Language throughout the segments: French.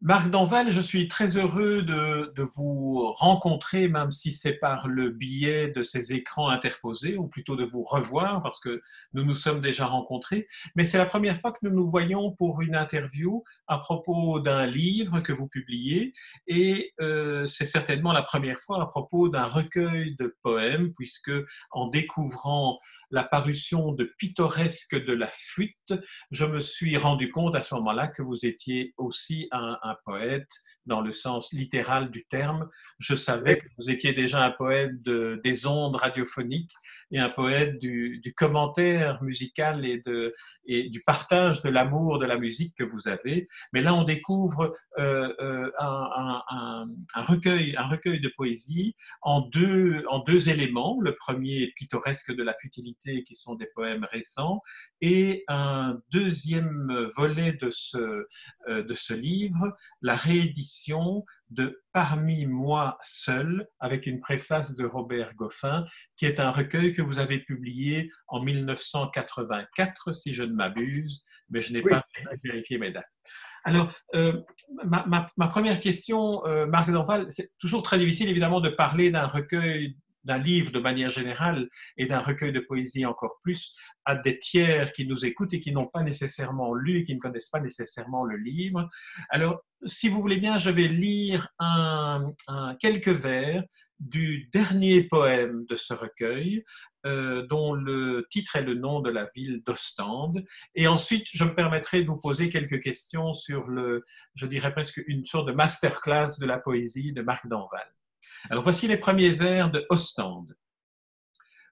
Marc Danval, je suis très heureux de, vous rencontrer, même si c'est par le biais de ces écrans interposés, ou plutôt de vous revoir, parce que nous nous sommes déjà rencontrés. Mais c'est la première fois que nous nous voyons pour une interview à propos d'un livre que vous publiez, et euh, c'est certainement la première fois à propos d'un recueil de poèmes, puisque en découvrant la parution de Pittoresque de la fuite, je me suis rendu compte à ce moment-là que vous étiez aussi un, poète dans le sens littéral du terme. Je savais que vous étiez déjà un poète de, des ondes radiophoniques et un poète du, commentaire musical et, de, et du partage de l'amour de la musique que vous avez. Mais là, on découvre euh, euh, un, un, recueil, un recueil de poésie en deux, en deux éléments. Le premier, pittoresque de la futilité qui sont des poèmes récents, et un deuxième volet de ce, euh, de ce livre, la réédition de Parmi moi seul, avec une préface de Robert Goffin, qui est un recueil que vous avez publié en 1984, si je ne m'abuse, mais je n'ai pas vérifié mes dates. Alors, euh, ma, ma, première question, euh, Marc Danval, c'est toujours très difficile évidemment de parler d'un recueil d'un livre de manière générale et d'un recueil de poésie encore plus à des tiers qui nous écoutent et qui n'ont pas nécessairement lu et qui ne connaissent pas nécessairement le livre. Alors, si vous voulez bien, je vais lire quelques vers du dernier poème de ce recueil, euh, dont le titre est le nom de la ville d'Ostende. Et ensuite, je me permettrai de vous poser quelques questions sur le, je dirais presque une sorte de masterclass de la poésie de Marc Danval. Alors voici les premiers vers de Ostende.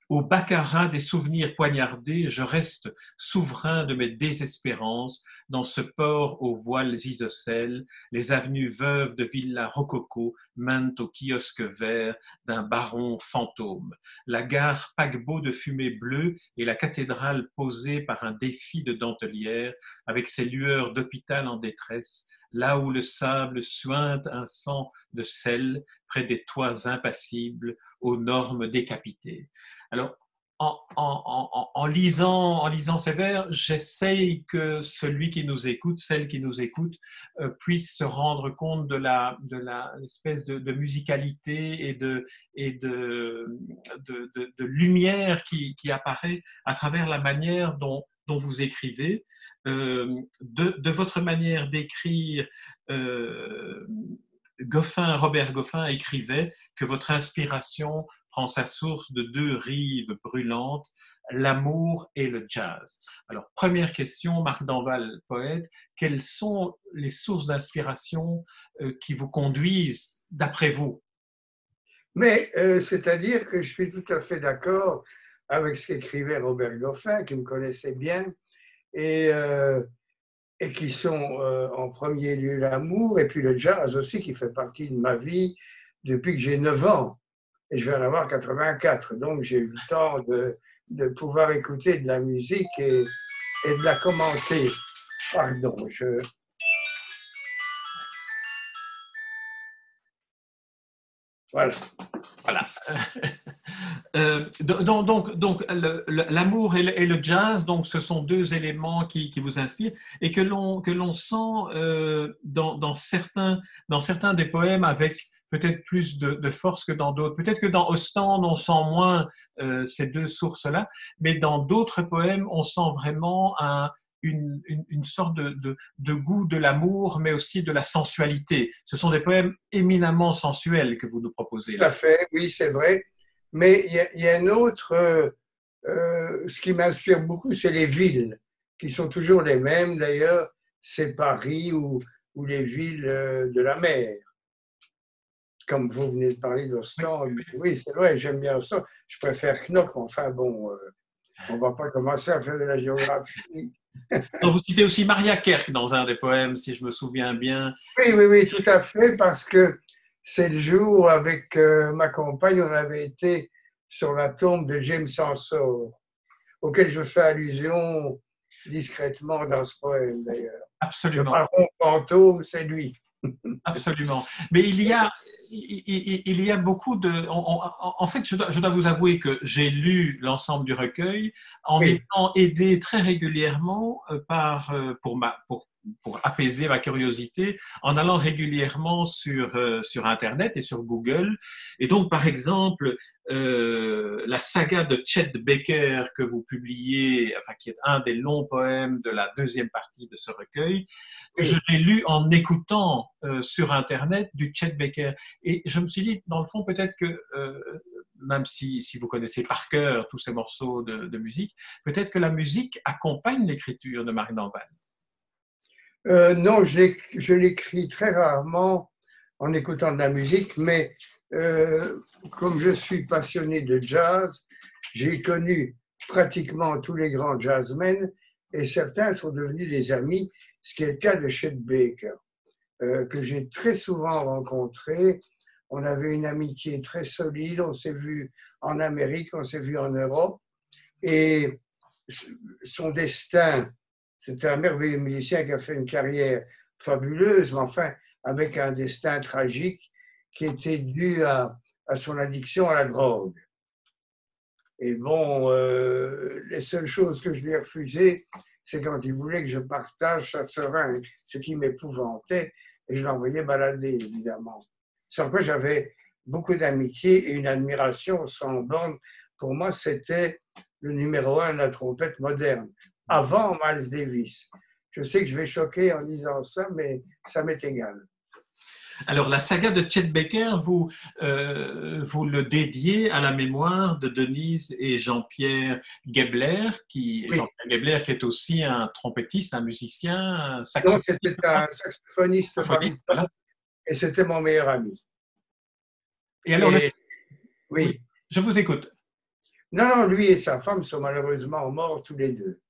Au baccarat des souvenirs poignardés, je reste souverain de mes désespérances dans ce port aux voiles isocèles, les avenues veuves de villas rococo mènent au kiosque vert d'un baron fantôme, la gare paquebot de fumée bleue et la cathédrale posée par un défi de dentelière avec ses lueurs d'hôpital en détresse, là où le sable suinte un sang de sel près des toits impassibles aux normes décapitées. Alors, en, lisant, en lisant ces vers, j'essaye que celui qui nous écoute, celle qui nous écoute, euh, puisse se rendre compte de la, de la de, musicalité et de, et de, de, lumière qui, qui, apparaît à travers la manière dont, dont vous écrivez, euh, de, votre manière d'écrire. Euh, Goffin, Robert Goffin écrivait que votre inspiration prend sa source de deux rives brûlantes, l'amour et le jazz. Alors, première question, Marc Danval, poète, quelles sont les sources d'inspiration euh, qui vous conduisent, d'après vous? Mais c'est-à-dire que je suis tout à fait d'accord avec ce qu'écrivait Robert Goffin, qui me connaissait bien, et euh, et qui sont euh, en premier lieu l'amour et puis le jazz aussi qui fait partie de ma vie depuis que j'ai 9 ans. Et je vais en avoir 84. Donc j'ai eu le temps de, de, pouvoir écouter de la musique et, et de la commenter. Pardon. Voilà. Voilà. Euh, donc, donc, l'amour et, le jazz, donc, ce sont deux éléments qui, vous inspirent et que l'on que l'on sent euh, dans, certains dans certains des poèmes avec peut-être plus de, force que dans d'autres. Peut-être que dans Ostende, on sent moins euh, ces deux sources-là, mais dans d'autres poèmes, on sent vraiment un, une, une, sorte de, goût de l'amour, mais aussi de la sensualité. Ce sont des poèmes éminemment sensuels que vous nous proposez. Tout à fait, oui, c'est vrai. Mais il y, a, un autre, euh, euh, ce qui m'inspire beaucoup, c'est les villes, qui sont toujours les mêmes d'ailleurs, c'est Paris ou, ou, les villes euh, de la mer. Comme vous venez de parler d'Ostende, oui, c'est vrai, j'aime bien Ostende. Je préfère Knock, enfin bon, on ne va pas commencer à faire de la géographie. vous citez aussi Maria Kerk dans un des poèmes, si je me souvien bien. Oui, oui, oui, tout à fait, parce que c'est le jour avec euh, ma compagne, on avait été sur la tombe de James Ensor, auquel je fais allusion discrètement dans ce poème d'ailleurs. Absolument. Le baron fantôme, c'est lui. Absolument. Mais il y a, il, y a beaucoup de. En, fait, je dois, vous avouer que j'ai lu l'ensemble du recueil en étant aidé très régulièrement euh, par, euh, pour, ma, pour pour apaiser ma curiosité en allant régulièrement sur, euh, sur Internet et sur Google. Et donc, par exemple, euh, la saga de Chet Baker que vous publiez, enfin, qui est un des longs poèmes de la deuxième partie de ce recueil, je l'ai lu en écoutant euh, sur Internet du Chet Baker. Et je me suis dit, dans le fond, peut-être que même si, si, vous connaissez par cœur tous ces morceaux de, de musique, peut-être que la musique accompagne l'écriture de Marie Danval. Euh, non, je l'écris très rarement en écoutant de la musique, mais euh, comme je suis passionné de jazz, j'ai connu pratiquement tous les grands jazzmen et certains sont devenus des amis, ce qui est le cas de Chet Baker, euh, que j'ai très souvent rencontré. On avait une amitié très solide, on s'est vu en Amérique, on s'est vu en Europe, et son destin c'était un merveilleux musicien qui a fait une carrière fabuleuse, mais enfin avec un destin tragique qui était dû à, son addiction à la drogue. Et bon, euh, les seules choses que je lui ai refusées, c'est quand il voulait que je partage sa seringue, ce qui m'épouvantait, et je l'envoyais balader, évidemment. Sans quoi j'avais beaucoup d'amitié et une admiration sans borne. Pour moi, c'était le numéro un de la trompette moderne avant Miles Davis. Je sais que je vais choquer en disant ça, mais ça m'est égal. Alors, la saga de Chet Baker, vous, euh, vous le dédiez à la mémoire de Denise et Jean-Pierre Gebler, qui, Gebler, qui est aussi un trompettiste, un musicien, un saxophoniste. Non, c'était un saxophoniste et c'était mon meilleur ami. Et alors, oui. Je vous écoute. Non, non, lui et sa femme sont malheureusement morts tous les deux.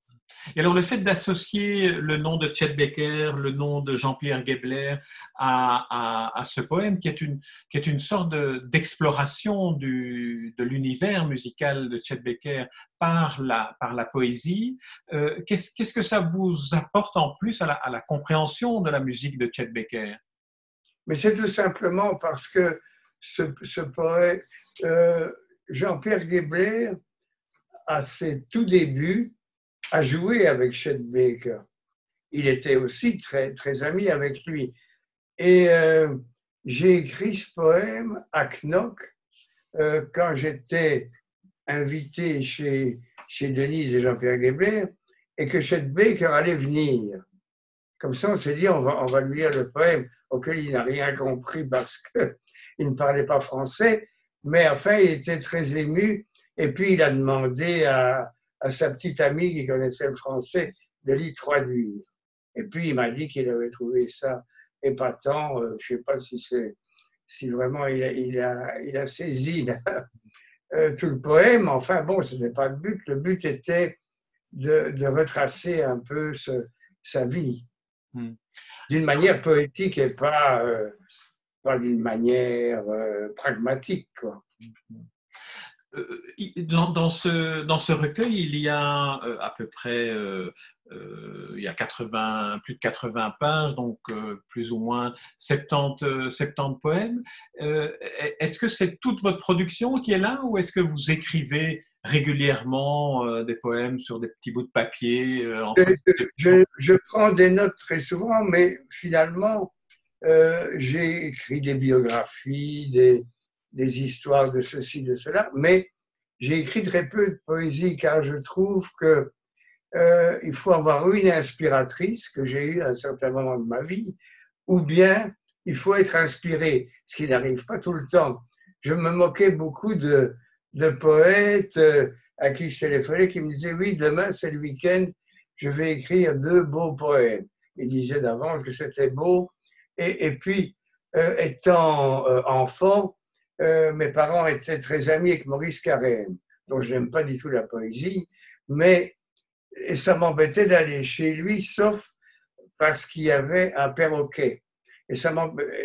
Et alors, le fait d'associer le nom de Chet Baker, le nom de Jean-Pierre Gebler à, ce poème, qui est une, qui est une sorte d'exploration de l'univers musical de Chet Baker par la, par la poésie, euh, qu'est-ce que ça vous apporte en plus à la, à la compréhension de la musique de Chet Baker Mais c'est tout simplement parce que ce, ce poète, euh, Jean-Pierre Gebler, à ses tout débuts, a joué avec Chet Baker. Il était aussi très, très ami avec lui. Et euh, j'ai écrit ce poème à Knock euh, quand j'étais invité chez, chez Denise et Jean-Pierre Gebler et que Chet Baker allait venir. Comme ça, on s'est dit, on va, on va lui lire le poème auquel il n'a rien compris parce qu'il ne parlait pas français. Mais enfin, il était très ému. Et puis, il a demandé à, à sa petite amie qui connaissait le français de l'y traduire. Et puis il m'a dit qu'il avait trouvé ça épatant. Euh, je ne sais pas si c'est si vraiment il a, il a, il a saisi euh, tout le poème. Enfin bon, ce n'était pas le but. Le but était de, de retracer un peu sa vie hmm. d'une manière poétique et pas, euh, pas d'une manière pragmatique. Quoi. Hmm. Euh, dans, dans, ce, dans ce recueil, il y a euh, à peu près euh, il y a 80, plus de 80 pages, donc plus ou moins 70, 70 poèmes. est-ce que c'est toute votre production qui est là ou est-ce que vous écrivez régulièrement des poèmes sur des petits bouts de papier je, je, prends des notes très souvent, mais finalement, j'ai écrit des biographies, des, des histoires de ceci, de cela, mais j'ai écrit très peu de poésie car je trouve que euh, il faut avoir une inspiratrice que j'ai eue à un certain moment de ma vie, ou bien il faut être inspiré, ce qui n'arrive pas tout le temps. Je me moquais beaucoup de, de poètes euh, à qui je téléphonais qui me disaient oui, demain c'est le week-end, je vais écrire deux beaux poèmes. Ils disaient d'avance que c'était beau. Et, et puis, euh, étant enfant, euh, mes parents étaient très amis avec Maurice Carême, dont je n'aime pas du tout la poésie, mais ça m'embêtait d'aller chez lui, sauf parce qu'il y avait un perroquet. Et, ça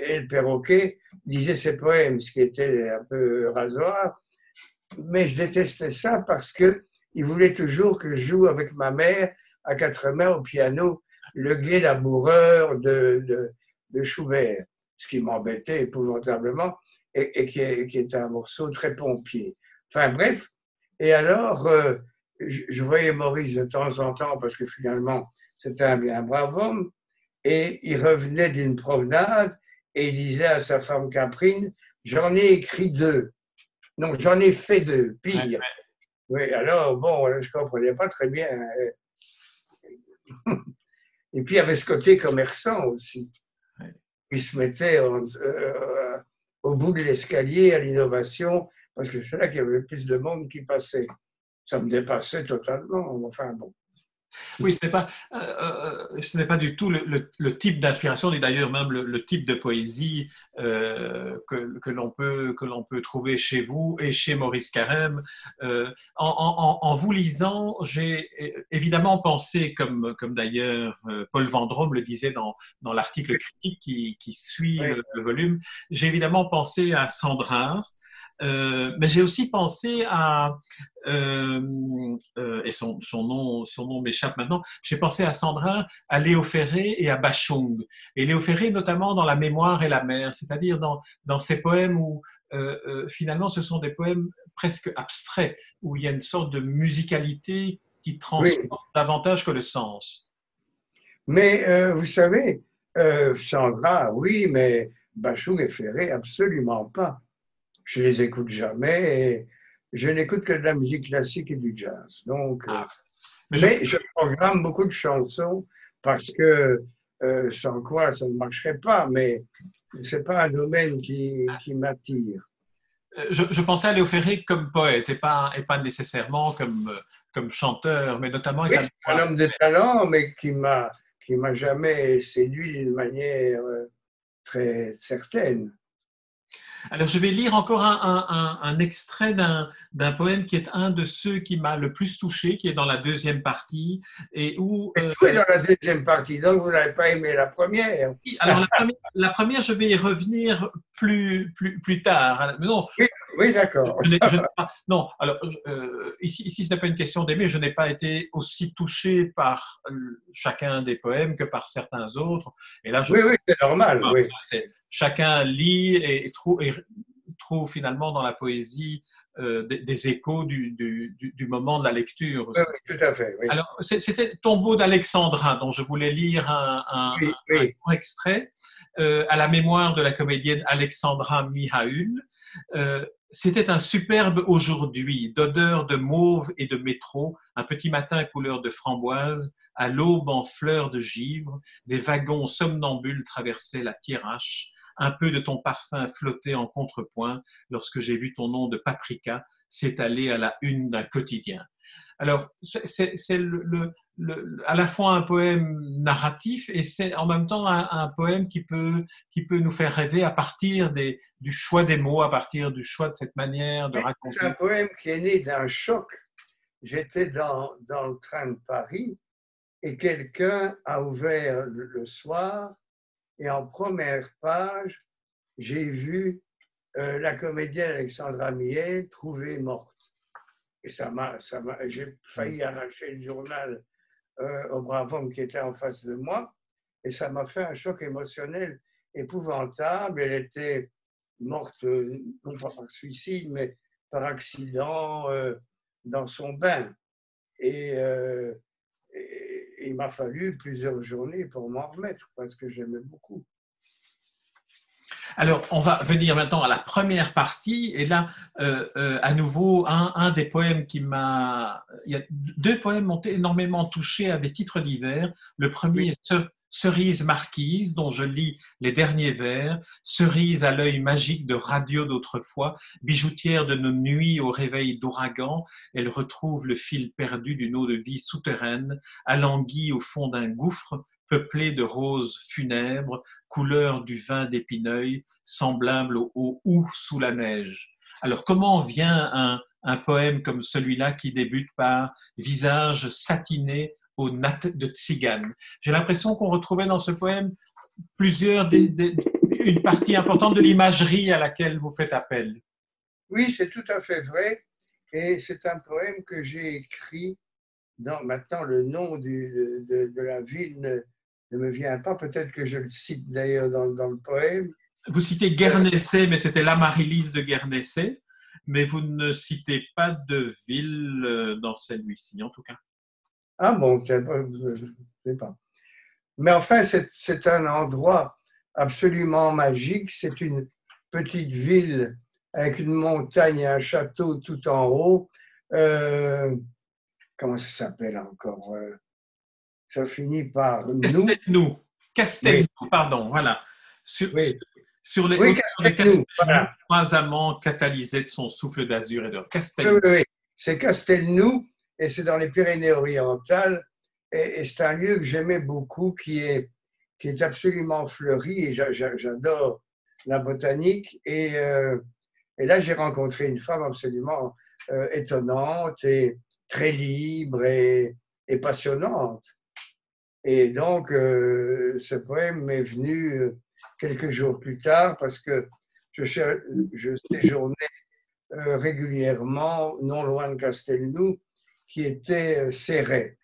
et le perroquet disait ses poèmes, ce qui était un peu rasoir, mais je détestais ça parce que il voulait toujours que je joue avec ma mère à quatre mains au piano le gai laboureur de, de, de Schubert, ce qui m'embêtait épouvantablement et, qui, est, qui, est, un morceau très pompier. Enfin bref, et alors euh, je, voyais Maurice de temps en temps parce que finalement c'était un bien brave homme et il revenait d'une promenade et il disait à sa femme Caprine, j'en ai écrit deux. Non, j'en ai fait deux, pire. Oui, alors, bon, je ne comprenais pas très bien. Hein. Et puis, il y avait ce côté commerçant aussi. Il se mettait euh, au bout de l'escalier à l'innovation, parce que c'est là qu'il y avait plus de monde qui passait. Ça me dépassait totalement. Enfin, bon. Oui, ce n'est pas, euh, euh, ce n'est pas du tout le, type d'inspiration, et d'ailleurs même le, type de poésie euh, que, que l'on peut, que l'on peut trouver chez vous et chez Maurice Carême. En, en, vous lisant, j'ai évidemment pensé, comme, comme d'ailleurs Paul Vendrome le disait dans, dans l'article critique qui, qui suit le, le, volume, j'ai évidemment pensé à Sandrin, euh, mais j'ai aussi pensé à, euh, euh, et son, son, nom, son nom m'échappe maintenant, j'ai pensé à Sandrin, à Léo Ferré et à Bachung. Et Léo Ferré notamment dans La mémoire et la mer, c'est-à-dire dans, dans ces poèmes où finalement ce sont des poèmes presque abstraits, où il y a une sorte de musicalité qui transporte davantage que le sens. Mais vous savez, Sandra, oui, mais Bachung et Ferré, absolument pas je les écoute jamais et je n'écoute que de la musique classique et du jazz. Donc, euh, ah. mais, je... programme beaucoup de chansons parce que euh, sans quoi ça ne marcherait pas, mais c'est pas un domaine qui, ah. qui m'attire. Euh, je, pensais à Léo Ferré comme poète et pas, et pas nécessairement comme, comme chanteur, mais notamment. Oui, un homme de talent, mais qui m'a qui m'a jamais séduit d'une manière très certaine. Alors, je vais lire encore un, extrait d'un poème qui est un de ceux qui m'a le plus touché, qui est dans la deuxième partie. Et où. Euh, tout est dans la deuxième partie, donc vous n'avez pas aimé la première. Alors, la première, je vais y revenir plus, plus, plus tard. non, oui, d'accord. Non, alors, euh, ici, ici, ce n'est pas une question d'aimer. Je n'ai pas été aussi touché par chacun des poèmes que par certains autres. Et là, je, oui, oui, c'est normal. oui chacun lit et, trouve, finalement dans la poésie euh, des, échos du, moment de la lecture. Oui, tout à fait. Alors, c'était Tombeau d'Alexandra, dont je voulais lire un, extrait euh, à la mémoire de la comédienne Alexandra Mihaül. Euh, c'était un superbe aujourd'hui, d'odeur de mauve et de métro, un petit matin couleur de framboise, à l'aube en fleurs de givre, des wagons somnambules traversaient la Thiérache, un peu de ton parfum flottait en contrepoint lorsque j'ai vu ton nom de paprika s'étaler à la une d'un quotidien. Alors, c'est à la fois un poème narratif et c'est en même temps un, poème qui peut, qui peut nous faire rêver à partir des, du choix des mots, à partir du choix de cette manière de raconter. C'est un poème qui est né d'un choc. J'étais dans, dans, le train de Paris et quelqu'un a ouvert le soir et en première page, j'ai vu euh, la comédienne Alexandra Miel trouvée morte. Et ça m'a, ça m'a, j'ai failli arracher le journal euh, au brave homme qui était en face de moi. Et ça m'a fait un choc émotionnel épouvantable. Elle était morte, euh, non pas par suicide, mais par accident dans son bain. Et, il m'a fallu plusieurs journées pour m'en remettre parce que j'aimais beaucoup. Alors, on va venir maintenant à la première partie. Et là, euh, euh, à nouveau, un, des poèmes qui m'a... Il y a deux poèmes m'ont énormément touché à des titres divers. Le premier est Cerise marquise, dont je lis les derniers vers, cerise à l'œil magique de radio d'autrefois, bijoutière de nos nuits au réveil d'ouragan, elle retrouve le fil perdu d'une eau de vie souterraine, alanguie au fond d'un gouffre, peuplé de roses funèbres, couleur du vin d'épineuil, semblable au haut sous la neige. Alors comment vient un, un poème comme celui-là qui débute par visage satiné aux nattes de tzigane. J'ai l'impression qu'on retrouvait dans ce poème plusieurs, une partie importante de l'imagerie à laquelle vous faites appel. Oui, c'est tout à fait vrai. Et c'est un poème que j'ai écrit. Dans, maintenant, le nom de, de, la ville ne, me vient pas. Peut-être que je le cite d'ailleurs dans, dans, le poème. Vous citez Guernesey, mais c'était la Marie-Lise de Guernesey. Mais vous ne citez pas de ville euh, dans celui-ci, en tout cas. Ah bon, je ne sais pas. Mais enfin, c'est un endroit absolument magique. C'est une petite ville avec une montagne et un château tout en haut. Euh, comment ça s'appelle encore euh, Ça finit par nous. Castelnou. Castelnou, pardon, voilà. Sur, sur les, oui, Castelnou, voilà. trois amants catalysés de son souffle d'azur et de Castelnou. Oui, oui, oui. c'est Castelnou et c'est dans les Pyrénées-Orientales. Et, c'est un lieu que j'aimais beaucoup qui est, qui est absolument fleuri et j'adore la botanique. Et, euh, et là, j'ai rencontré une femme absolument euh, étonnante et très libre et, et passionnante. Et donc, euh, ce poème m'est venu quelques jours plus tard parce que je, je séjournais régulièrement non loin de Castelnou qui était Serret,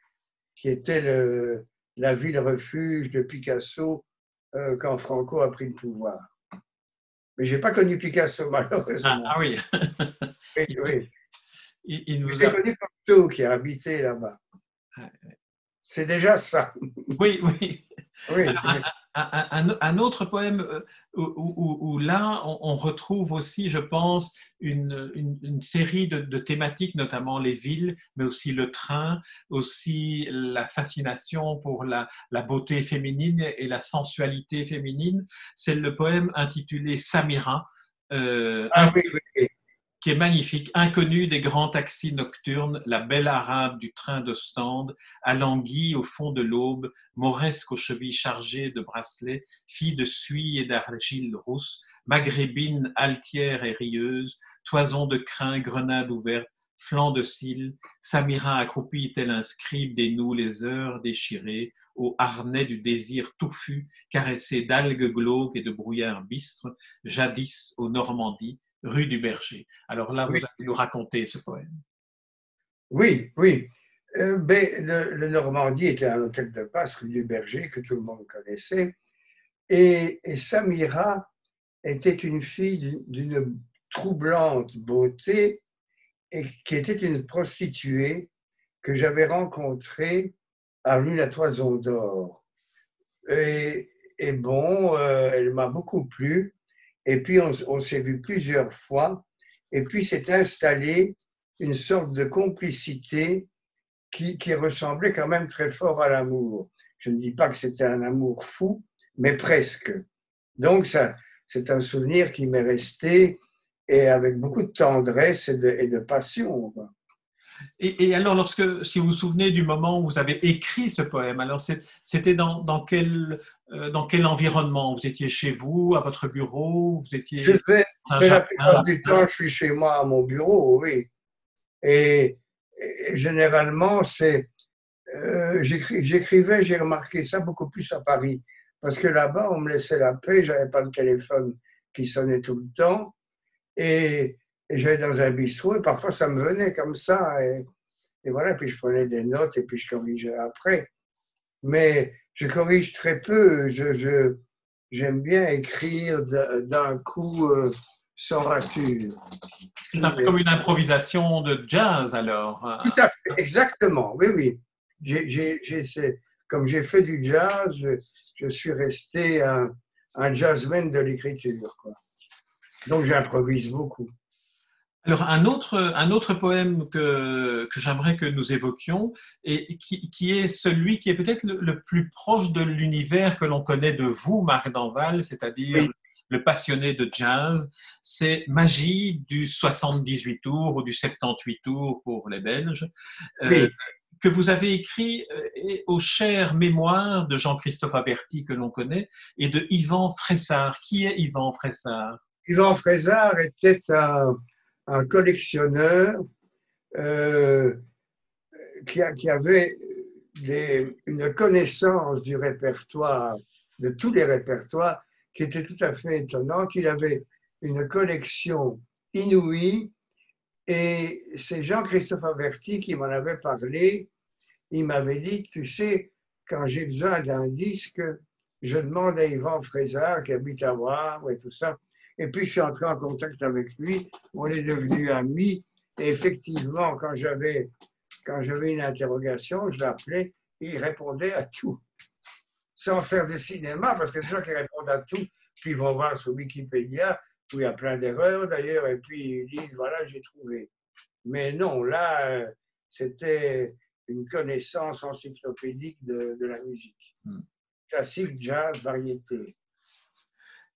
qui était le, la ville refuge de Picasso euh, quand Franco a pris le pouvoir. Mais je n'ai pas connu Picasso, malheureusement. Ah, ah oui. oui, oui. Il, nous J'ai connu Cocteau qui a habité là-bas. C'est déjà ça. Oui, oui. oui un, autre poème euh, où, là, on, retrouve aussi, je pense, une, série de, thématiques, notamment les villes, mais aussi le train, aussi la fascination pour la, beauté féminine et la sensualité féminine. C'est le poème intitulé Samira. Euh, ah oui, oui qui est magnifique, inconnu des grands taxis nocturnes, la belle arabe du train de stand, alanguie au fond de l'aube, mauresque aux chevilles chargées de bracelets, fille de suie et d'argile rousse, maghrébine altière et rieuse, toison de crin, grenade ouverte, flanc de cils, Samira accroupie tel un scribe dénoue les heures déchirées, au harnais du désir touffu, caressé d'algues glauques et de brouillards bistres, jadis aux Normandies, rue du Berger. Alors là, vous allez nous raconter ce poème. Oui, oui. Euh, ben, le, Normandie était un hôtel de passe, rue du Berger, que tout le monde connaissait. Et, Samira était une fille d'une troublante beauté et qui était une prostituée que j'avais rencontrée à rue La Toison d'Or. Et, bon, euh, elle m'a beaucoup plu. Et puis, on, s'est vu plusieurs fois. Et puis, s'est installé une sorte de complicité qui, ressemblait quand même très fort à l'amour. Je ne dis pas que c'était un amour fou, mais presque. Donc, ça, c'est un souvenir qui m'est resté et avec beaucoup de tendresse et de passion. Et, alors, lorsque, si vous vous souvenez du moment où vous avez écrit ce poème, alors c'était dans, dans, quel, euh, dans quel environnement? Vous étiez chez vous, à votre bureau Vous étiez je fais, la plupart du temps, je suis chez moi à mon bureau, oui. Et, généralement, c'est euh, j'écrivais, j'ai remarqué ça beaucoup plus à Paris, parce que là-bas, on me laissait la paix, j'avais pas le téléphone qui sonnait tout le temps, et et j'allais dans un bistrot et parfois ça me venait comme ça. Et, et, voilà, puis je prenais des notes et puis je corrigeais après. Mais je corrige très peu. Je, j'aime bien écrire d'un coup euh, sans rature. C'est un peu comme une improvisation de jazz alors. Tout à fait, exactement. Oui, oui. J'ai, comme j'ai fait du jazz, je, suis resté un, un jazzman de l'écriture. Donc j'improvise beaucoup. Alors, un autre, un autre poème que, que j'aimerais que nous évoquions, et qui, qui, est celui qui est peut-être le, plus proche de l'univers que l'on connaît de vous, Marc Danval, c'est-à-dire le passionné de jazz, c'est Magie du 78 tours ou du 78 tours pour les Belges. Euh, que vous avez écrit euh, aux chères mémoires de Jean-Christophe Aberti, que l'on connaît, et de Yvan Fressard. Qui est Yvan Fressard? Yvan Fressard était un, un collectionneur euh, qui, avait une connaissance du répertoire, de tous les répertoires, qui était tout à fait étonnant, qu'il avait une collection inouïe. Et c'est Jean-Christophe Averti qui m'en avait parlé. Il m'avait dit, tu sais, quand j'ai besoin d'un disque, je demande à Yvan Fraisard qui habite à Wavre et tout ça. Et puis, je suis entré en contact avec lui. On est devenus amis. Et effectivement, quand j'avais, quand j'avais une interrogation, je l'appelais et il répondait à tout. sans faire de cinéma, parce que les gens qui répondent à tout, puis ils vont voir sur Wikipédia, où il y a plein d'erreurs d'ailleurs, et puis ils disent, voilà, j'ai trouvé. Mais non, là, euh, c'était une connaissance encyclopédique de, la musique. Hmm. Classique, jazz, variété.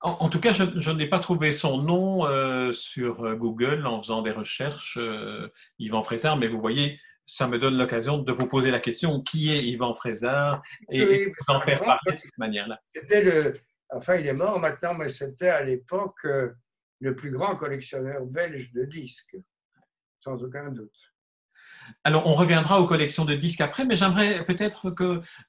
En, tout cas, je, n'ai pas trouvé son nom euh, sur euh, Google en faisant des recherches, Yvan Frézard, mais vous voyez, ça me donne l'occasion de vous poser la question qui est Yvan Frézard et, d'en faire parler de cette manière-là. C'était le. Enfin, il est mort maintenant, mais c'était à l'époque le plus grand collectionneur belge de disques, sans aucun doute. Alors, on reviendra aux collections de disques après, mais j'aimerais peut-être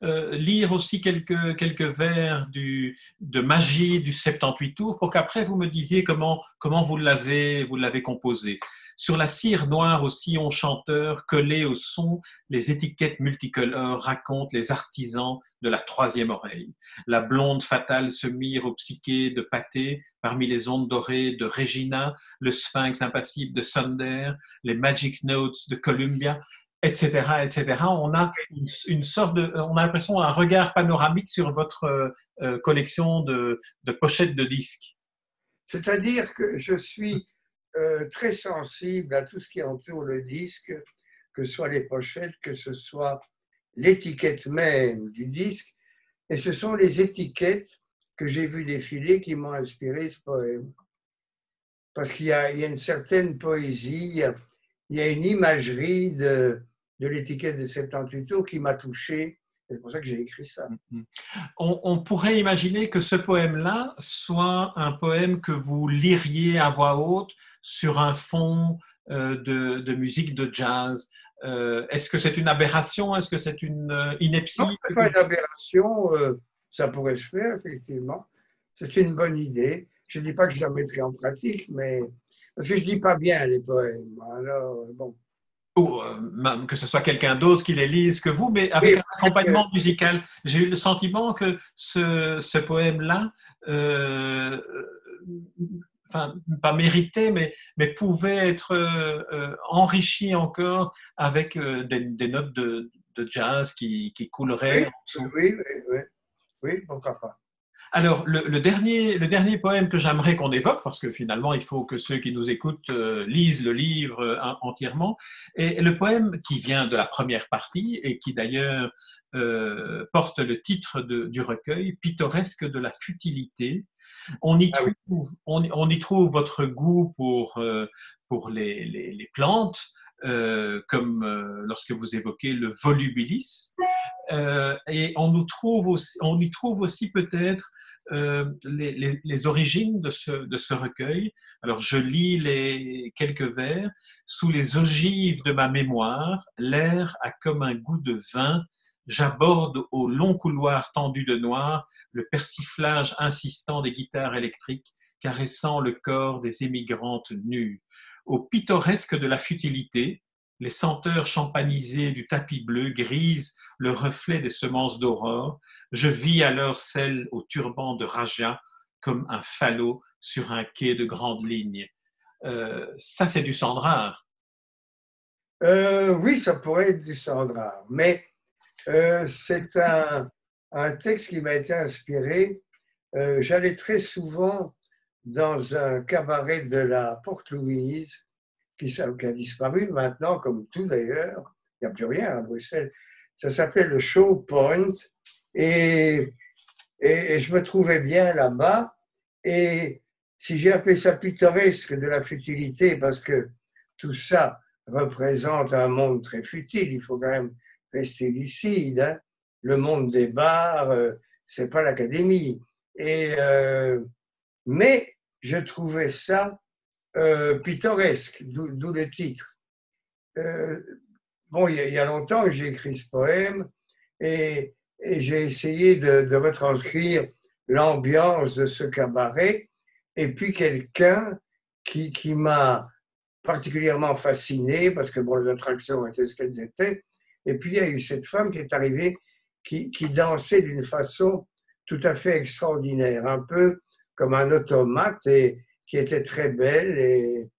euh, lire aussi quelques, vers de magie du 78 tours pour qu'après vous me disiez comment, comment vous l'avez vous l'avez composé. Sur la cire noire au sillon chanteur collé au son, les étiquettes multicolores racontent les artisans de la troisième oreille. La blonde fatale se mire au psyché de Pâté parmi les ondes dorées de Regina, le sphinx impassible de Sunder, les magic notes de Columbia, etc., etc. On a une, sorte de, on a l'impression un regard panoramique sur votre euh, collection de, pochettes de disques. C'est-à-dire que je suis euh, très sensible à tout ce qui entoure le disque, que ce soit les pochettes, que ce soit l'étiquette même du disque, et ce sont les étiquettes que j'ai vues défiler qui m'ont inspiré ce poème. Parce qu'il y, a une certaine poésie, il y a, une imagerie de, de l'étiquette de 78 tours qui m'a touché. C'est pour ça que j'ai écrit ça. Mm-hmm. On, on, pourrait imaginer que ce poème-là soit un poème que vous liriez à voix haute sur un fond euh, de, de, musique de jazz. Euh, est-ce que c'est une aberration? Est-ce que c'est une euh, ineptie? Non, ce pas une aberration. ça pourrait se faire, effectivement. C'est une bonne idée. Je ne dis pas que je la mettrai en pratique, mais parce que je ne dis pas bien les poèmes. Alors, bon. Ou que ce soit quelqu'un d'autre qui les lise que vous, mais avec un accompagnement musical. J'ai eu le sentiment que ce, ce poème-là enfin, pas mérité, mais, mais pouvait être euh, euh, enrichi encore avec euh, des, notes de, de, jazz qui, qui couleraient oui, Oui, oui, oui, pourquoi pas. Alors, le, dernier, le dernier poème que j'aimerais qu'on évoque, parce que finalement, il faut que ceux qui nous écoutent lisent le livre entièrement, est le poème qui vient de la première partie et qui d'ailleurs porte le titre de, du recueil, Pittoresque de la futilité, on y, ah trouve, on, y trouve votre goût pour, euh, pour les, les, plantes, euh, comme euh, lorsque vous évoquez le volubilis. et on, nous trouve aussi, on y trouve aussi peut-être les, les, origines de ce, de ce recueil. Alors je lis les quelques vers. Sous les ogives de ma mémoire, l'air a comme un goût de vin j'aborde au long couloir tendu de noir le persiflage insistant des guitares électriques caressant le corps des émigrantes nues. Au pittoresque de la futilité, les senteurs champanisées du tapis bleu grisent le reflet des semences d'aurore. Je vis alors celle au turban de Raja comme un falot sur un quai de grande ligne. Euh, ça, c'est du Sandrard. Euh, oui, ça pourrait être du Sandrard. Mais euh, c'est un, texte qui m'a été inspiré. J'allais très souvent dans un cabaret de la Porte-Louise, qui, a disparu maintenant, comme tout d'ailleurs. Il n'y a plus rien à Bruxelles. Ça s'appelait le Show Point. Et, et, je me trouvais bien là-bas. Et si j'ai appelé ça pittoresque de la futilité, parce que tout ça représente un monde très futile, il faut quand même rester lucide. Hein. Le monde des bars, euh, c'est pas l'académie. Et euh, mais je trouvais ça euh, pittoresque, d'où le titre. bon, il y, a longtemps que j'ai écrit ce poème et, j'ai essayé de, retranscrire l'ambiance de ce cabaret. Et puis quelqu'un qui, m'a particulièrement fasciné, parce que bon, les attractions étaient ce qu'elles étaient, et puis il y a eu cette femme qui est arrivée, qui dansait d'une façon tout à fait extraordinaire, un peu comme un automate, et qui était très belle et,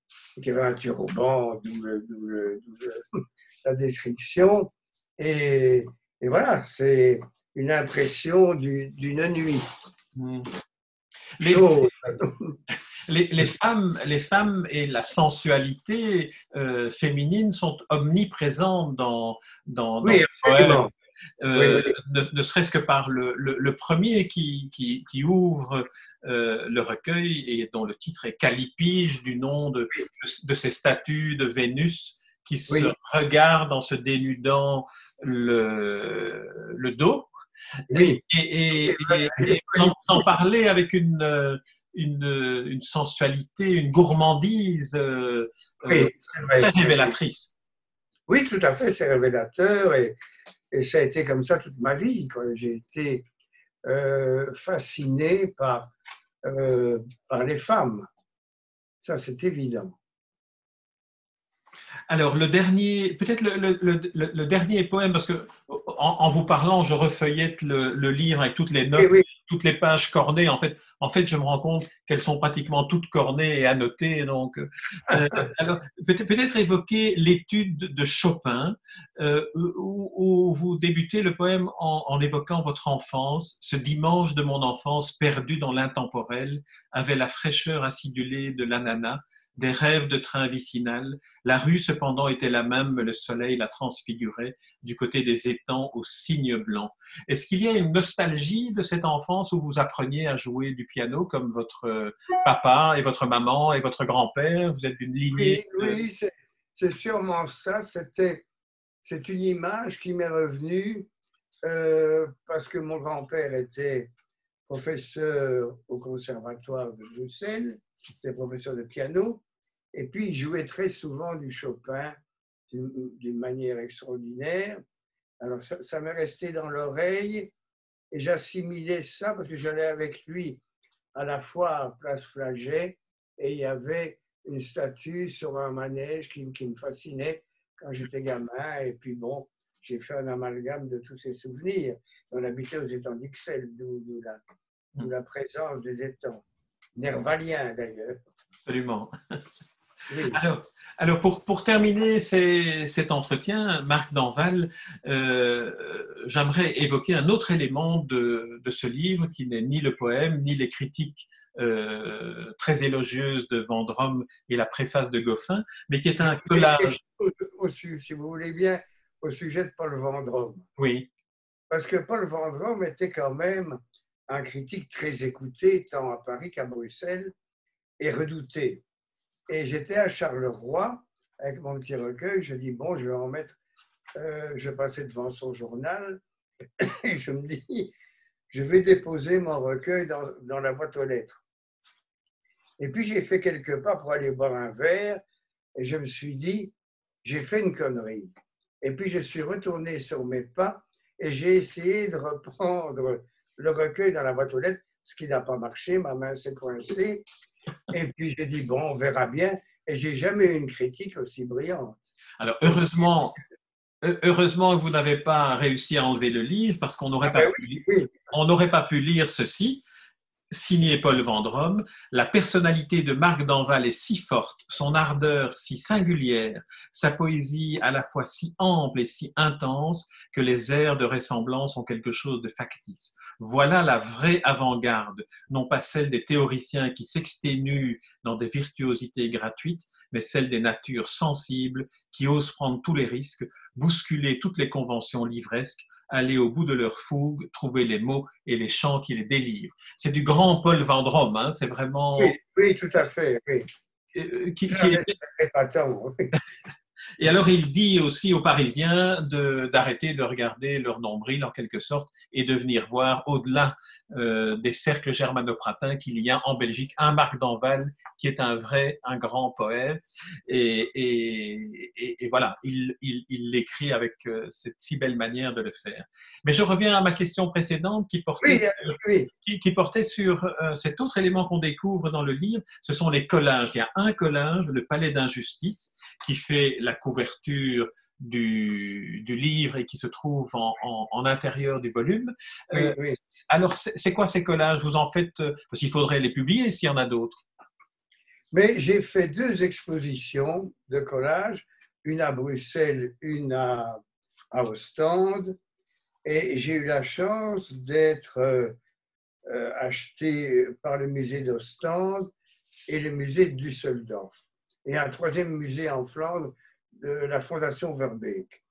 qui avait un turban, d'où la description. Et, et voilà, c'est une impression d'une nuit. Hmm. Les, les, femmes, les femmes et la sensualité euh, féminine sont omniprésentes dans, dans, oui, dans euh, ne, serait-ce que par le, le, premier qui, qui, qui ouvre euh, le recueil et dont le titre est Calipige, du nom de, de ces statues de Vénus qui se regardent en se dénudant le, le dos. Oui. Et, et, et, en, parler avec une, une, une, sensualité, une gourmandise euh, euh, très révélatrice. Oui, tout à fait, c'est révélateur et, et, ça a été comme ça toute ma vie. J'ai été euh, fasciné par, par les femmes. Ça, c'est évident. Alors, le dernier, peut-être le, le, le, dernier poème, parce que en, vous parlant, je refeuillette le, livre avec toutes les notes, toutes les pages cornées. En fait, en fait, je me rends compte qu'elles sont pratiquement toutes cornées et annotées. Donc, euh, alors, peut-être évoquer l'étude de Chopin, euh, où, vous débutez le poème en, en évoquant votre enfance. Ce dimanche de mon enfance perdu dans l'intemporel avait la fraîcheur acidulée de l'ananas des rêves de train vicinal. La rue, cependant, était la même, mais le soleil la transfigurait du côté des étangs aux cygnes blancs. Est-ce qu'il y a une nostalgie de cette enfance où vous appreniez à jouer du piano comme votre euh, papa et votre maman et votre grand-père? Vous êtes d'une lignée. Oui, c'est sûrement ça. C'était, c'est une image qui m'est revenue euh, parce que mon grand-père était professeur au conservatoire de Bruxelles J'étais professeur de piano. Et puis, il jouait très souvent du Chopin d'une manière extraordinaire. Alors, ça, m'est resté dans l'oreille et j'assimilais ça parce que j'allais avec lui à la fois à Place Flaget et il y avait une statue sur un manège qui, me fascinait quand j'étais gamin. Et puis, bon, j'ai fait un amalgame de tous ces souvenirs. On habitait aux étangs d'Ixelles, d'où la présence des étangs nervalien d'ailleurs. Absolument. Alors, alors pour, pour, terminer cet entretien, Marc Danval, euh, j'aimerais évoquer un autre élément de, de ce livre qui n'est ni le poème, ni les critiques euh, très élogieuses de Vendôme et la préface de Goffin, mais qui est un collage. Au, si vous voulez bien, au sujet de Paul Vendôme. Oui. Parce que Paul Vendôme était quand même un critique très écouté, tant à Paris qu'à Bruxelles, et redouté. Et j'étais à Charleroi avec mon petit recueil. Je dis, bon, je vais en mettre. Euh, je passais devant son journal et je me dis, je vais déposer mon recueil dans, dans la boîte aux lettres. Et puis j'ai fait quelques pas pour aller boire un verre et je me suis dit, j'ai fait une connerie. Et puis je suis retourné sur mes pas et j'ai essayé de reprendre le recueil dans la boîte aux lettres, ce qui n'a pas marché, ma main s'est coincée. Et puis j'ai dit, bon, on verra bien. Et j'ai jamais eu une critique aussi brillante. Alors, heureusement, heureusement que vous n'avez pas réussi à enlever le livre parce qu'on n'aurait ah pas, ben pas pu lire ceci signé Paul Vendrome, la personnalité de Marc Danval est si forte, son ardeur si singulière, sa poésie à la fois si ample et si intense que les airs de ressemblance ont quelque chose de factice. Voilà la vraie avant-garde, non pas celle des théoriciens qui s'exténuent dans des virtuosités gratuites, mais celle des natures sensibles qui osent prendre tous les risques, bousculer toutes les conventions livresques, aller au bout de leur fougue, trouver les mots et les chants qui les délivrent. C'est du grand Paul Vendrome, hein, c'est vraiment... Oui, tout à fait, oui. Euh, qui, qui Et alors, il dit aussi aux Parisiens d'arrêter de, regarder leur nombril, en quelque sorte, et de venir voir au-delà euh, des cercles germanopratins qu'il y a en Belgique un Marc Danval qui est un vrai, un grand poète. Et, et, voilà, il l'écrit avec euh, cette si belle manière de le faire. Mais je reviens à ma question précédente qui portait, Qui, portait sur euh, cet autre élément qu'on découvre dans le livre, ce sont les collages. Il y a un collage, le Palais d'injustice, qui fait la couverture du, du, livre et qui se trouve en, en, intérieur du volume. Euh, alors, c'est quoi ces collages? Vous en faites, euh, parce qu'il faudrait les publier s'il y en a d'autres. Mais j'ai fait deux expositions de collages, une à Bruxelles, une à, à Ostende. Et j'ai eu la chance d'être euh, euh, acheté par le musée d'Ostende et le musée de Düsseldorf. Et un troisième musée en Flandre de la Fondation Verbeek.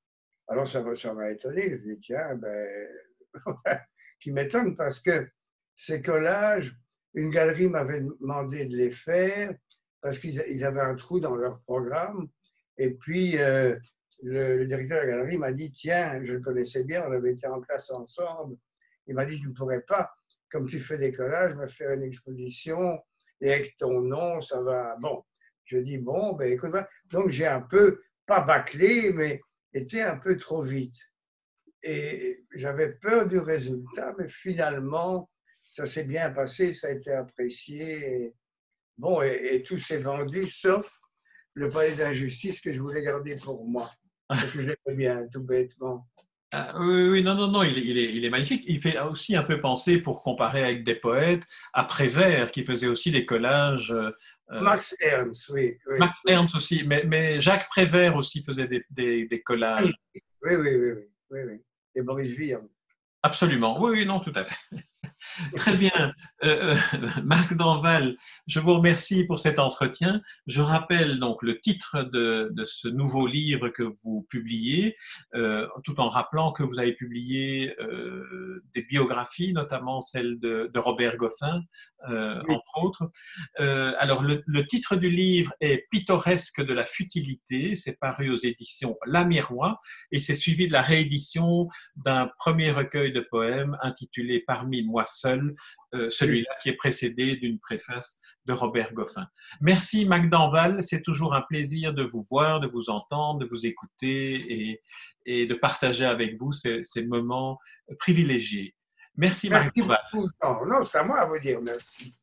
Alors ça m'a étonné. Je me dis, tiens, ben, qui m'étonne parce que ces collages, une galerie m'avait demandé de les faire parce qu'ils avaient un trou dans leur programme. Et puis, euh, le, directeur de la galerie m'a dit, tiens, je le connaissais bien, on avait été en classe ensemble. Il m'a dit, tu ne pourrais pas, comme tu fais des collages, me faire une exposition et avec ton nom, ça va. Bon, je dis, bon, ben écoute, donc j'ai un peu, pas bâclé, mais été un peu trop vite. Et j'avais peur du résultat, mais finalement, ça s'est bien passé, ça a été apprécié. bon, et, tout s'est vendu, sauf le palais d'injustice que je voulais garder pour moi. Parce que je l'aimais bien, tout bêtement. Ah, oui, oui, non, non, non, il est, il, est, magnifique. Il fait aussi un peu penser, pour comparer avec des poètes, à Prévert, qui faisait aussi des collages. Euh, Max Ernst, oui, Max Ernst aussi, mais, mais, Jacques Prévert aussi faisait des, des, des collages. Oui, oui, oui, oui, oui, oui. Et Boris Vian. Absolument, oui, oui, non, tout à fait. Très bien. Euh, euh, Marc Danval, je vous remercie pour cet entretien. Je rappelle donc le titre de, de ce nouveau livre que vous publiez, euh, tout en rappelant que vous avez publié euh, des biographies, notamment celle de, de Robert Goffin, entre autres. Alors, le, le, titre du livre est Pittoresque de la futilité. C'est paru aux éditions La Miroir et c'est suivi de la réédition d'un premier recueil de poèmes intitulé Parmi moi seul, euh, celui-là qui est précédé d'une préface de Robert Goffin. Merci Magdanval, c'est toujours un plaisir de vous voir, de vous entendre, de vous écouter et, et de partager avec vous ces, ces moments privilégiés. Merci, merci Magdanval. Non, c'est à moi à vous dire merci.